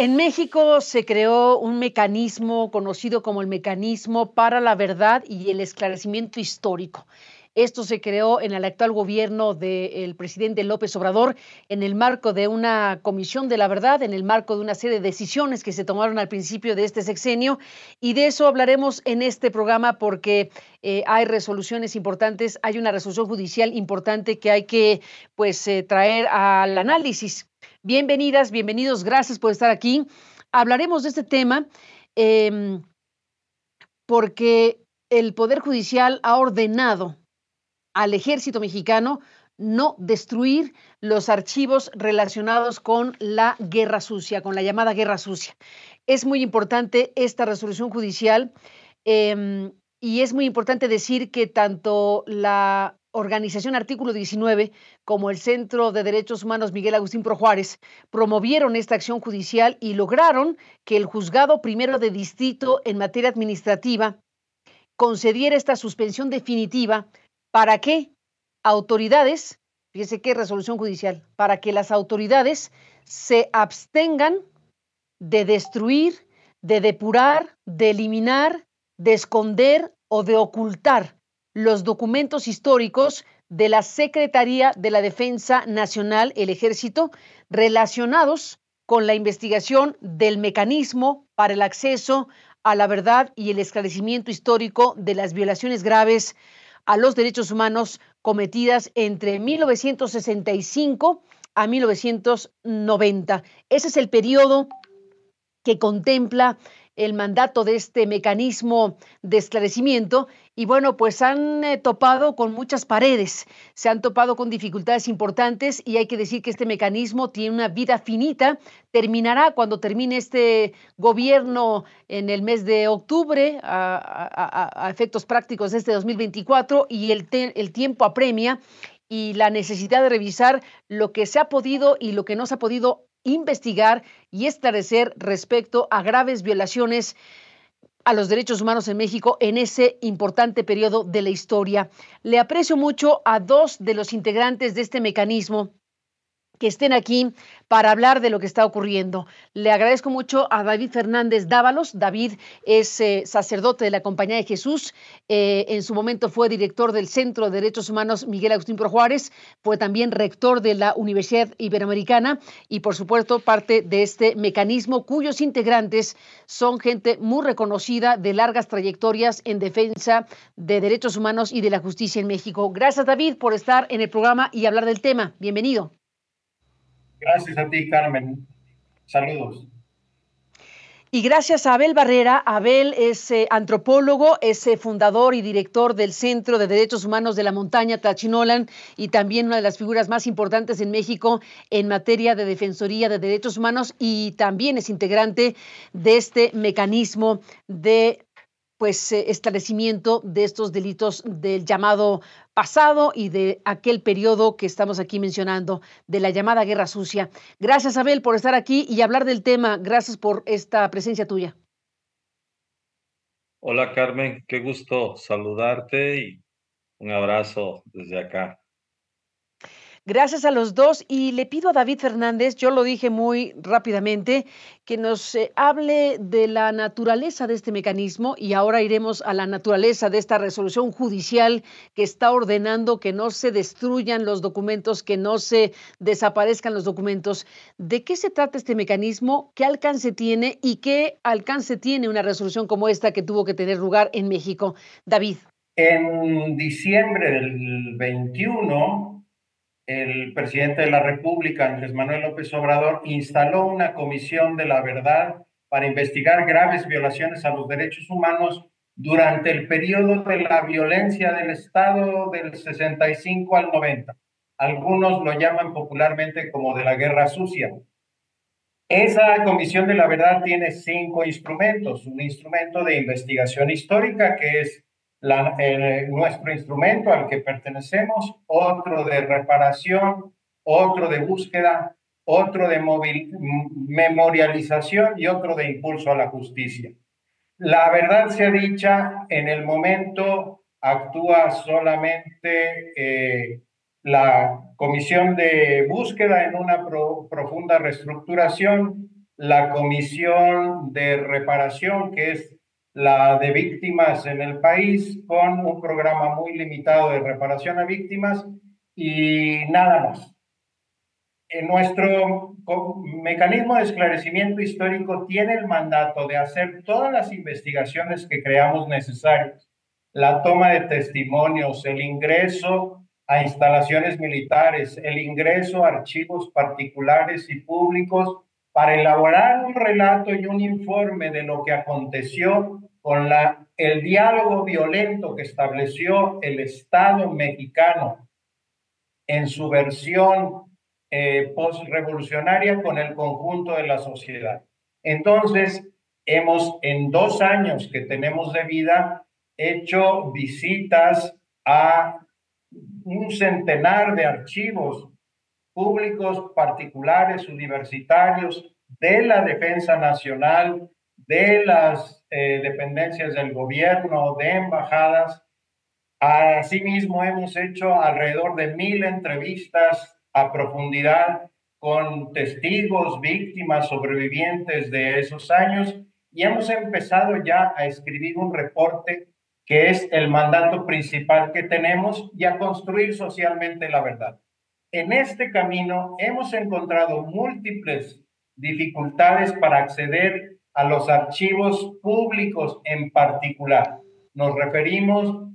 En México se creó un mecanismo conocido como el Mecanismo para la Verdad y el Esclarecimiento Histórico. Esto se creó en el actual gobierno del presidente López Obrador en el marco de una comisión de la verdad, en el marco de una serie de decisiones que se tomaron al principio de este sexenio. Y de eso hablaremos en este programa porque eh, hay resoluciones importantes, hay una resolución judicial importante que hay que pues eh, traer al análisis. Bienvenidas, bienvenidos, gracias por estar aquí. Hablaremos de este tema em, porque el Poder Judicial ha ordenado al ejército mexicano no destruir los archivos relacionados con la guerra sucia, con la llamada guerra sucia. Es muy importante esta resolución judicial em, y es muy importante decir que tanto la organización Artículo 19 como el Centro de Derechos Humanos Miguel Agustín Pro Juárez promovieron esta acción judicial y lograron que el juzgado primero de distrito en materia administrativa concediera esta suspensión definitiva. Para que autoridades, fíjese qué resolución judicial, para que las autoridades se abstengan de destruir, de depurar, de eliminar, de esconder o de ocultar los documentos históricos de la Secretaría de la Defensa Nacional, el Ejército, relacionados con la investigación del mecanismo para el acceso a la verdad y el esclarecimiento histórico de las violaciones graves a los derechos humanos cometidas entre 1965 a 1990. Ese es el periodo que contempla el mandato de este mecanismo de esclarecimiento. Y bueno, pues han eh, topado con muchas paredes, se han topado con dificultades importantes y hay que decir que este mecanismo tiene una vida finita, terminará cuando termine este gobierno en el mes de octubre a, efectos prácticos de este 2024 y el, el tiempo apremia y la necesidad de revisar lo que se ha podido y lo que no se ha podido investigar y esclarecer respecto a graves violaciones a los derechos humanos en México en ese importante periodo de la historia. Le aprecio mucho a dos de los integrantes de este mecanismo que estén aquí para hablar de lo que está ocurriendo. Le agradezco mucho a David Fernández Dávalos. David es eh, sacerdote de la Compañía de Jesús. Eh, en su momento fue director del Centro de Derechos Humanos Miguel Agustín Pro Juárez. Fue también rector de la Universidad Iberoamericana y, por supuesto, parte de este mecanismo cuyos integrantes son gente muy reconocida de largas trayectorias en defensa de derechos humanos y de la justicia en México. Gracias, David, por estar en el programa y hablar del tema. Bienvenido. Gracias a ti, Carmen. Saludos. Y gracias a Abel Barrera. Abel es eh, antropólogo, es eh, fundador y director del Centro de Derechos Humanos de la Montaña Tachinolan y también una de las figuras más importantes en México en materia de defensoría de derechos humanos y también es integrante de este mecanismo de pues eh, establecimiento de estos delitos del llamado pasado y de aquel periodo que estamos aquí mencionando, de la llamada Guerra Sucia. Gracias, Abel, por estar aquí y hablar del tema. Gracias por esta presencia tuya. Hola, Carmen. Qué gusto saludarte y un abrazo desde acá. Gracias a los dos y le pido a David Fernández, yo lo dije muy rápidamente, que nos eh, hable de la naturaleza de este mecanismo y ahora iremos a la naturaleza de esta resolución judicial que está ordenando que no se destruyan los documentos, que no se desaparezcan los documentos. ¿De qué se trata este mecanismo? ¿Qué alcance tiene y qué alcance tiene una resolución como esta que tuvo que tener lugar en México? David. En diciembre del 21 el presidente de la República, Andrés Manuel López Obrador, instaló una comisión de la verdad para investigar graves violaciones a los derechos humanos durante el periodo de la violencia del Estado del 65 al 90. Algunos lo llaman popularmente como de la guerra sucia. Esa comisión de la verdad tiene cinco instrumentos. Un instrumento de investigación histórica, que es nuestro instrumento al que pertenecemos, otro de reparación, otro de búsqueda, otro de memorialización y otro de impulso a la justicia. La verdad sea dicha, en el momento actúa solamente eh, la comisión de búsqueda en una profunda reestructuración la comisión de reparación, que es la de víctimas en el país, con un programa muy limitado de reparación a víctimas y nada más. En nuestro mecanismo de esclarecimiento histórico tiene el mandato de hacer todas las investigaciones que creamos necesarias, la toma de testimonios, el ingreso a instalaciones militares, el ingreso a archivos particulares y públicos para elaborar un relato y un informe de lo que aconteció con la, el diálogo violento que estableció el Estado mexicano en su versión eh, postrevolucionaria con el conjunto de la sociedad. Entonces, hemos en dos años que tenemos de vida hecho visitas a un centenar de archivos públicos, particulares, universitarios, de la Defensa Nacional, de las eh, dependencias del gobierno, de embajadas. Asimismo, hemos hecho alrededor de mil entrevistas a profundidad con testigos, víctimas, sobrevivientes de esos años y hemos empezado ya a escribir un reporte que es el mandato principal que tenemos y a construir socialmente la verdad. En este camino hemos encontrado múltiples dificultades para acceder a los archivos públicos en particular. Nos referimos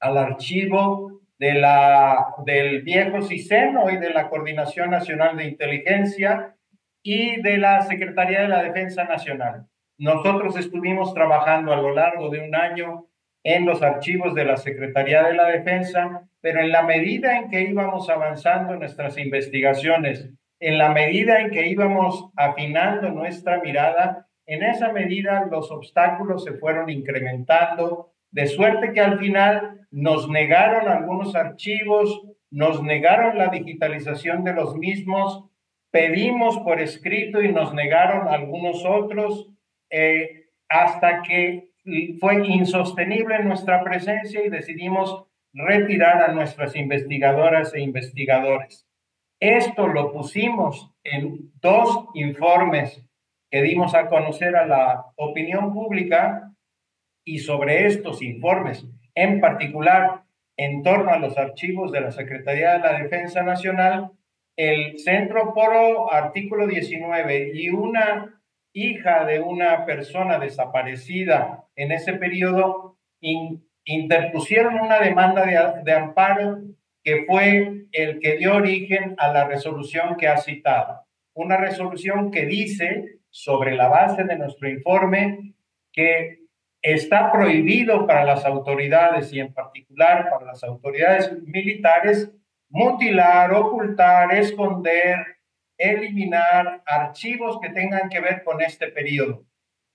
al archivo de la, del viejo CISEN, y de la Coordinación Nacional de Inteligencia y de la Secretaría de la Defensa Nacional. Nosotros estuvimos trabajando a lo largo de un año en los archivos de la Secretaría de la Defensa, pero en la medida en que íbamos avanzando nuestras investigaciones, en la medida en que íbamos afinando nuestra mirada, en esa medida los obstáculos se fueron incrementando, de suerte que al final nos negaron algunos archivos, nos negaron la digitalización de los mismos, pedimos por escrito y nos negaron algunos otros, eh, hasta que fue insostenible nuestra presencia y decidimos retirar a nuestras investigadoras e investigadores. Esto lo pusimos en dos informes que dimos a conocer a la opinión pública y sobre estos informes, en particular en torno a los archivos de la Secretaría de la Defensa Nacional, el Centro Poro, artículo 19, y una hija de una persona desaparecida en ese periodo interpusieron una demanda de, de amparo que fue el que dio origen a la resolución que ha citado. Una resolución que dice, sobre la base de nuestro informe, que está prohibido para las autoridades y en particular para las autoridades militares mutilar, ocultar, esconder, eliminar archivos que tengan que ver con este periodo.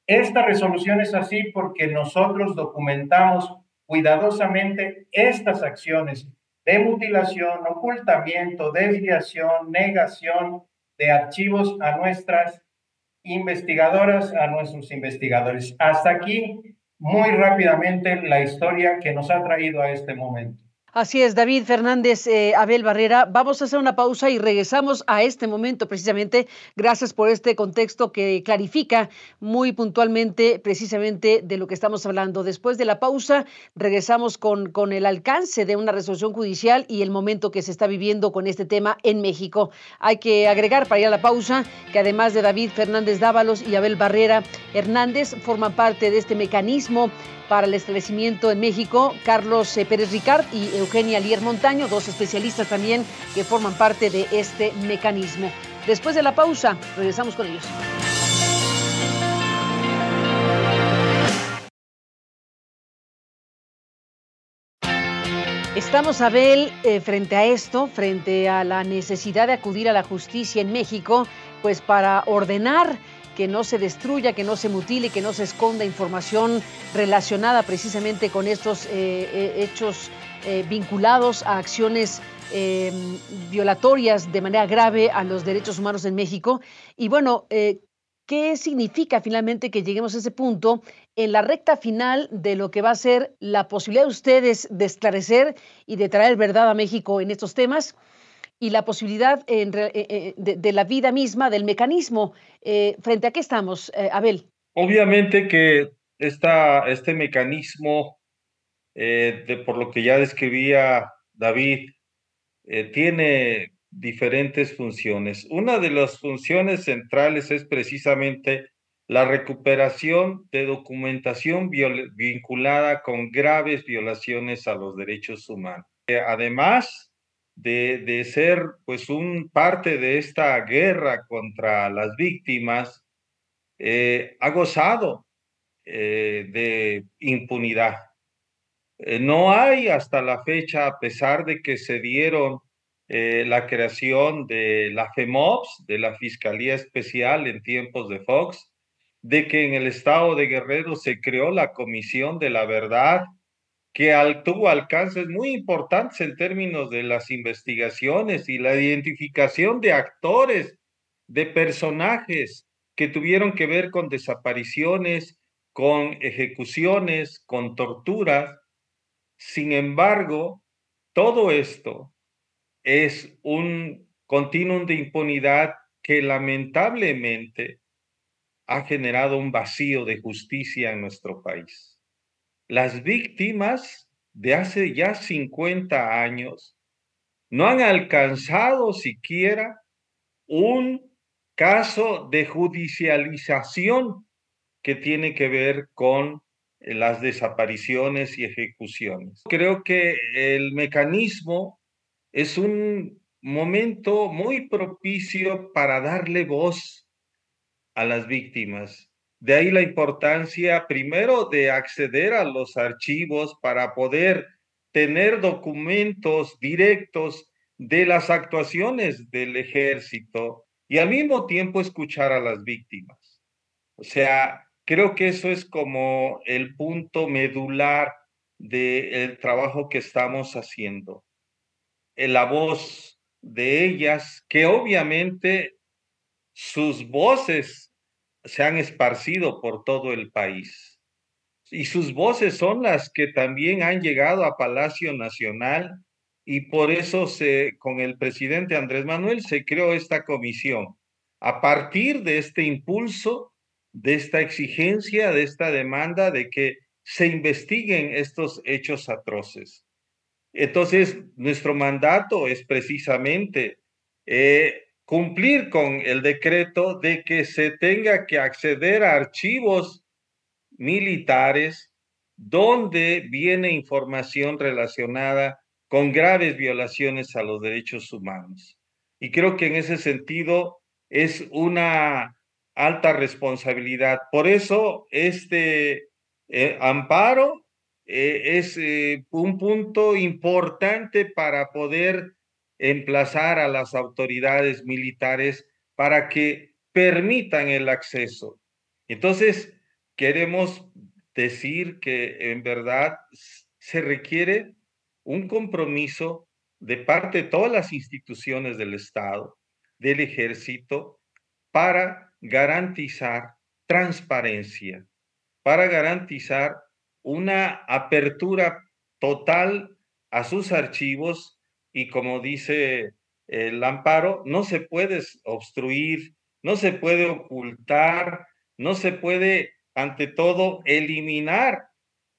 Esta resolución es así porque nosotros documentamos cuidadosamente estas acciones de mutilación, ocultamiento, desviación, negación de archivos a nuestras investigadoras, a nuestros investigadores. Hasta aquí muy rápidamente la historia que nos ha traído a este momento. Así es, David Fernández, eh, Abel Barrera. Vamos a hacer una pausa y regresamos a este momento precisamente. Gracias por este contexto que clarifica muy puntualmente precisamente de lo que estamos hablando. Después de la pausa, regresamos con, con el alcance de una resolución judicial y el momento que se está viviendo con este tema en México. Hay que agregar para ir a la pausa que además de David Fernández Dávalos y Abel Barrera Hernández, forman parte de este mecanismo para el establecimiento en México, Carlos eh, Pérez Ricard y Eugenia Lier Montaño, dos especialistas también que forman parte de este mecanismo. Después de la pausa, regresamos con ellos. Estamos, Abel, eh, frente a esto, frente a la necesidad de acudir a la justicia en México, pues para ordenar que no se destruya, que no se mutile, que no se esconda información relacionada precisamente con estos eh, eh, hechos eh, vinculados a acciones violatorias de manera grave a los derechos humanos en México. Y bueno, ¿qué significa finalmente que lleguemos a ese punto en la recta final de lo que va a ser la posibilidad de ustedes de esclarecer y de traer verdad a México en estos temas? Y la posibilidad eh, eh, de, la vida misma, del mecanismo. ¿Frente a qué estamos, Abel? Obviamente que este mecanismo, de, por lo que ya describía David, tiene diferentes funciones. Una de las funciones centrales es precisamente la recuperación de documentación vinculada con graves violaciones a los derechos humanos. Eh, además de, ser pues un parte de esta guerra contra las víctimas, eh, ha gozado eh, de impunidad. no hay hasta la fecha, a pesar de que se dieron la creación de la FEMOPS, de la Fiscalía Especial en tiempos de Fox, de que en el estado de Guerrero se creó la Comisión de la Verdad, que tuvo alcances muy importantes en términos de las investigaciones y la identificación de actores, de personajes que tuvieron que ver con desapariciones, con ejecuciones, con torturas. Sin embargo, todo esto es un continuum de impunidad que lamentablemente ha generado un vacío de justicia en nuestro país. Las víctimas de hace ya 50 años no han alcanzado siquiera un caso de judicialización que tiene que ver con las desapariciones y ejecuciones. Creo que el mecanismo es un momento muy propicio para darle voz a las víctimas. De ahí la importancia, primero, de acceder a los archivos para poder tener documentos directos de las actuaciones del ejército y al mismo tiempo escuchar a las víctimas. O sea, creo que eso es como el punto medular del trabajo que estamos haciendo. La voz de ellas, que obviamente sus voces se han esparcido por todo el país. Y sus voces son las que también han llegado a Palacio Nacional y por eso se, con el presidente Andrés Manuel se creó esta comisión. A partir de este impulso, de esta exigencia, de esta demanda de que se investiguen estos hechos atroces. Entonces, nuestro mandato es precisamente eh, cumplir con el decreto de que se tenga que acceder a archivos militares donde viene información relacionada con graves violaciones a los derechos humanos. Y creo que en ese sentido es una alta responsabilidad. Por eso este eh, amparo eh, es eh, un punto importante para poder emplazar a las autoridades militares para que permitan el acceso. Entonces, queremos decir que en verdad se requiere un compromiso de parte de todas las instituciones del Estado, del ejército, para garantizar transparencia, para garantizar una apertura total a sus archivos y como dice el amparo, no se puede obstruir, no se puede ocultar, no se puede, ante todo, eliminar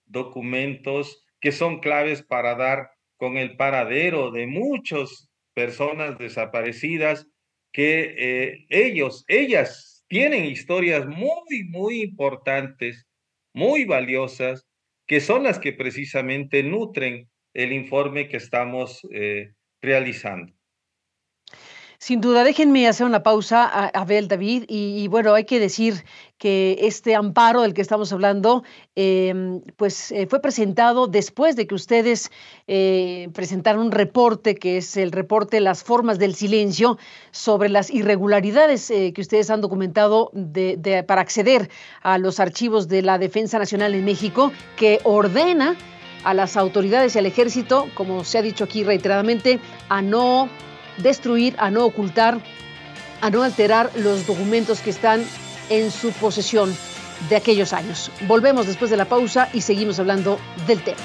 documentos que son claves para dar con el paradero de muchas personas desaparecidas que eh, ellos, ellas tienen historias muy, muy importantes, muy valiosas, que son las que precisamente nutren el informe que estamos eh, realizando. Sin duda, déjenme hacer una pausa, Abel, David, y, bueno, hay que decir que este amparo del que estamos hablando, em, pues eh, fue presentado después de que ustedes eh, presentaron un reporte, que es el reporte Las formas del silencio, sobre las irregularidades que ustedes han documentado para acceder a los archivos de la Defensa Nacional en México, que ordena a las autoridades y al ejército, como se ha dicho aquí reiteradamente, a no destruir, a no ocultar, a no alterar los documentos que están en su posesión de aquellos años. Volvemos después de la pausa y seguimos hablando del tema.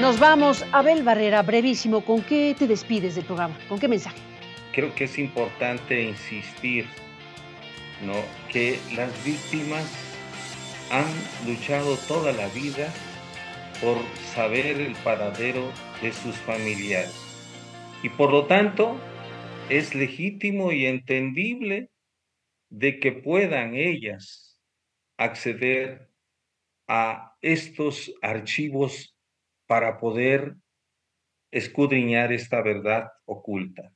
Nos vamos, Abel Barrera, brevísimo, ¿con qué te despides del programa? ¿Con qué mensaje? Creo que es importante insistir, ¿no? Que las víctimas han luchado toda la vida por saber el paradero de sus familiares. Y por lo tanto, es legítimo y entendible de que puedan ellas acceder a estos archivos para poder escudriñar esta verdad oculta.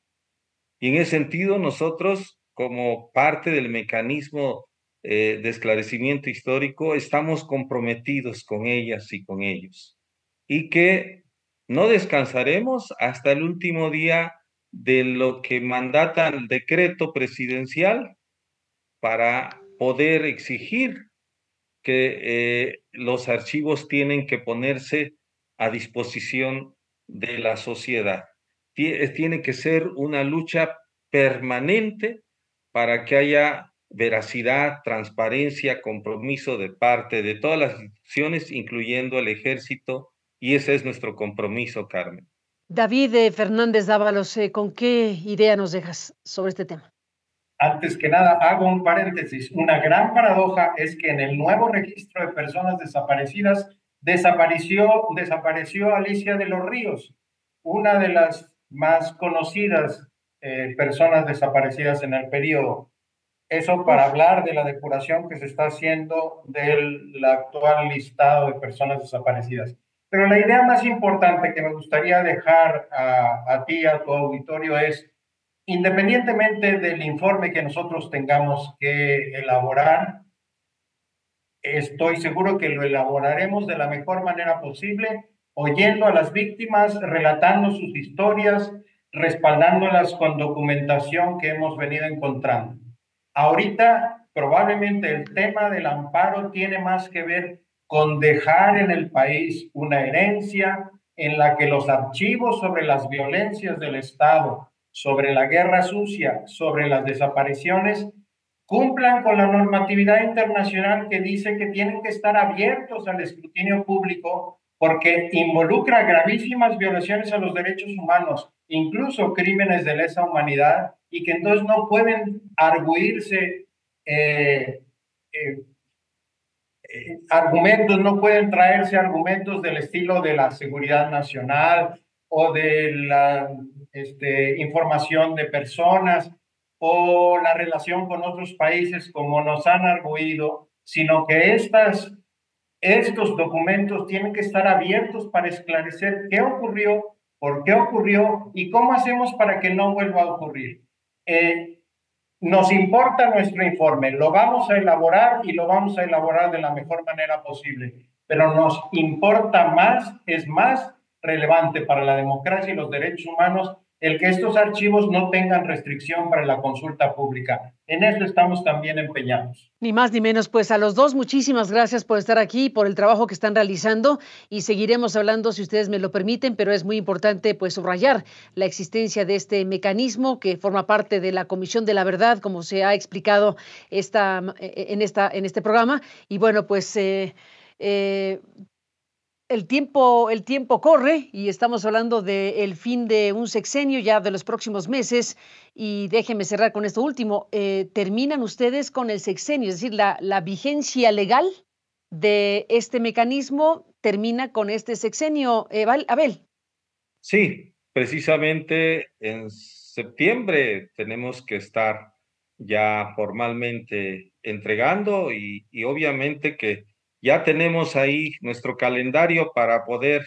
Y en ese sentido, nosotros, como parte del mecanismo eh, de esclarecimiento histórico, estamos comprometidos con ellas y con ellos. Y que no descansaremos hasta el último día de lo que mandata el decreto presidencial para poder exigir que eh, los archivos tienen que ponerse a disposición de la sociedad. Eh, tiene que ser una lucha permanente para que haya veracidad, transparencia, compromiso de parte de todas las instituciones, incluyendo el ejército, y ese es nuestro compromiso, Carmen. David eh, Fernández Dávalos, ¿con qué idea nos dejas sobre este tema? Antes que nada, hago un paréntesis. Una gran paradoja es que en el nuevo registro de personas desaparecidas desapareció, desapareció Alicia de los Ríos, una de las más conocidas eh, personas desaparecidas en el periodo. Eso para hablar de la depuración que se está haciendo del actual listado de personas desaparecidas. Pero la idea más importante que me gustaría dejar a, a ti, a tu auditorio, es Independientemente del informe que nosotros tengamos que elaborar, estoy seguro que lo elaboraremos de la mejor manera posible, oyendo a las víctimas, relatando sus historias, respaldándolas con documentación que hemos venido encontrando. Ahorita, probablemente el tema del amparo tiene más que ver con dejar en el país una herencia en la que los archivos sobre las violencias del Estado, sobre la guerra sucia, sobre las desapariciones, cumplan con la normatividad internacional que dice que tienen que estar abiertos al escrutinio público porque involucra gravísimas violaciones a los derechos humanos, incluso crímenes de lesa humanidad, y que entonces no pueden arguirse eh, eh, eh, argumentos, no pueden traerse argumentos del estilo de la seguridad nacional o de la este, información de personas o la relación con otros países como nos han arguido, sino que estas, estos documentos tienen que estar abiertos para esclarecer qué ocurrió, por qué ocurrió y cómo hacemos para que no vuelva a ocurrir. Eh, nos importa nuestro informe, lo vamos a elaborar y lo vamos a elaborar de la mejor manera posible, pero nos importa más, es más relevante para la democracia y los derechos humanos el que estos archivos no tengan restricción para la consulta pública. En eso estamos también empeñados. Ni más ni menos, pues a los dos muchísimas gracias por estar aquí, por el trabajo que están realizando y seguiremos hablando si ustedes me lo permiten, pero es muy importante pues subrayar la existencia de este mecanismo que forma parte de la Comisión de la Verdad, como se ha explicado esta, en, esta, en este programa. Y bueno, pues... Eh, eh, el tiempo, el tiempo corre y estamos hablando del fin de un sexenio ya de los próximos meses. Y déjenme cerrar con esto último. Eh, ¿Terminan ustedes con el sexenio? Es decir, la, vigencia legal de este mecanismo termina con este sexenio. Abel. Sí, precisamente en septiembre tenemos que estar ya formalmente entregando y obviamente que ya tenemos ahí nuestro calendario para poder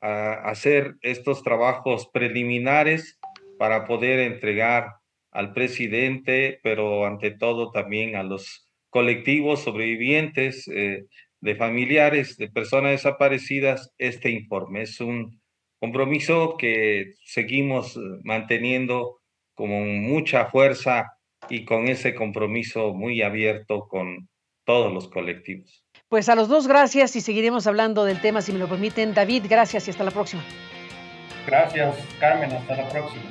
ah, hacer estos trabajos preliminares para poder entregar al presidente, pero ante todo también a los colectivos sobrevivientes eh, de familiares de personas desaparecidas este informe. Es un compromiso que seguimos manteniendo con mucha fuerza y con ese compromiso muy abierto con todos los colectivos. Pues a los dos gracias y seguiremos hablando del tema si me lo permiten. David, gracias y hasta la próxima. Gracias, Carmen, hasta la próxima.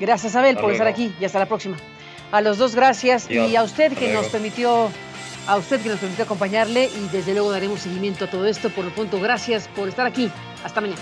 Gracias, Abel, por estar aquí y hasta la próxima. A los dos gracias y a usted que nos permitió a usted que nos permitió acompañarle y desde luego daremos seguimiento a todo esto. Por lo pronto, gracias por estar aquí. Hasta mañana.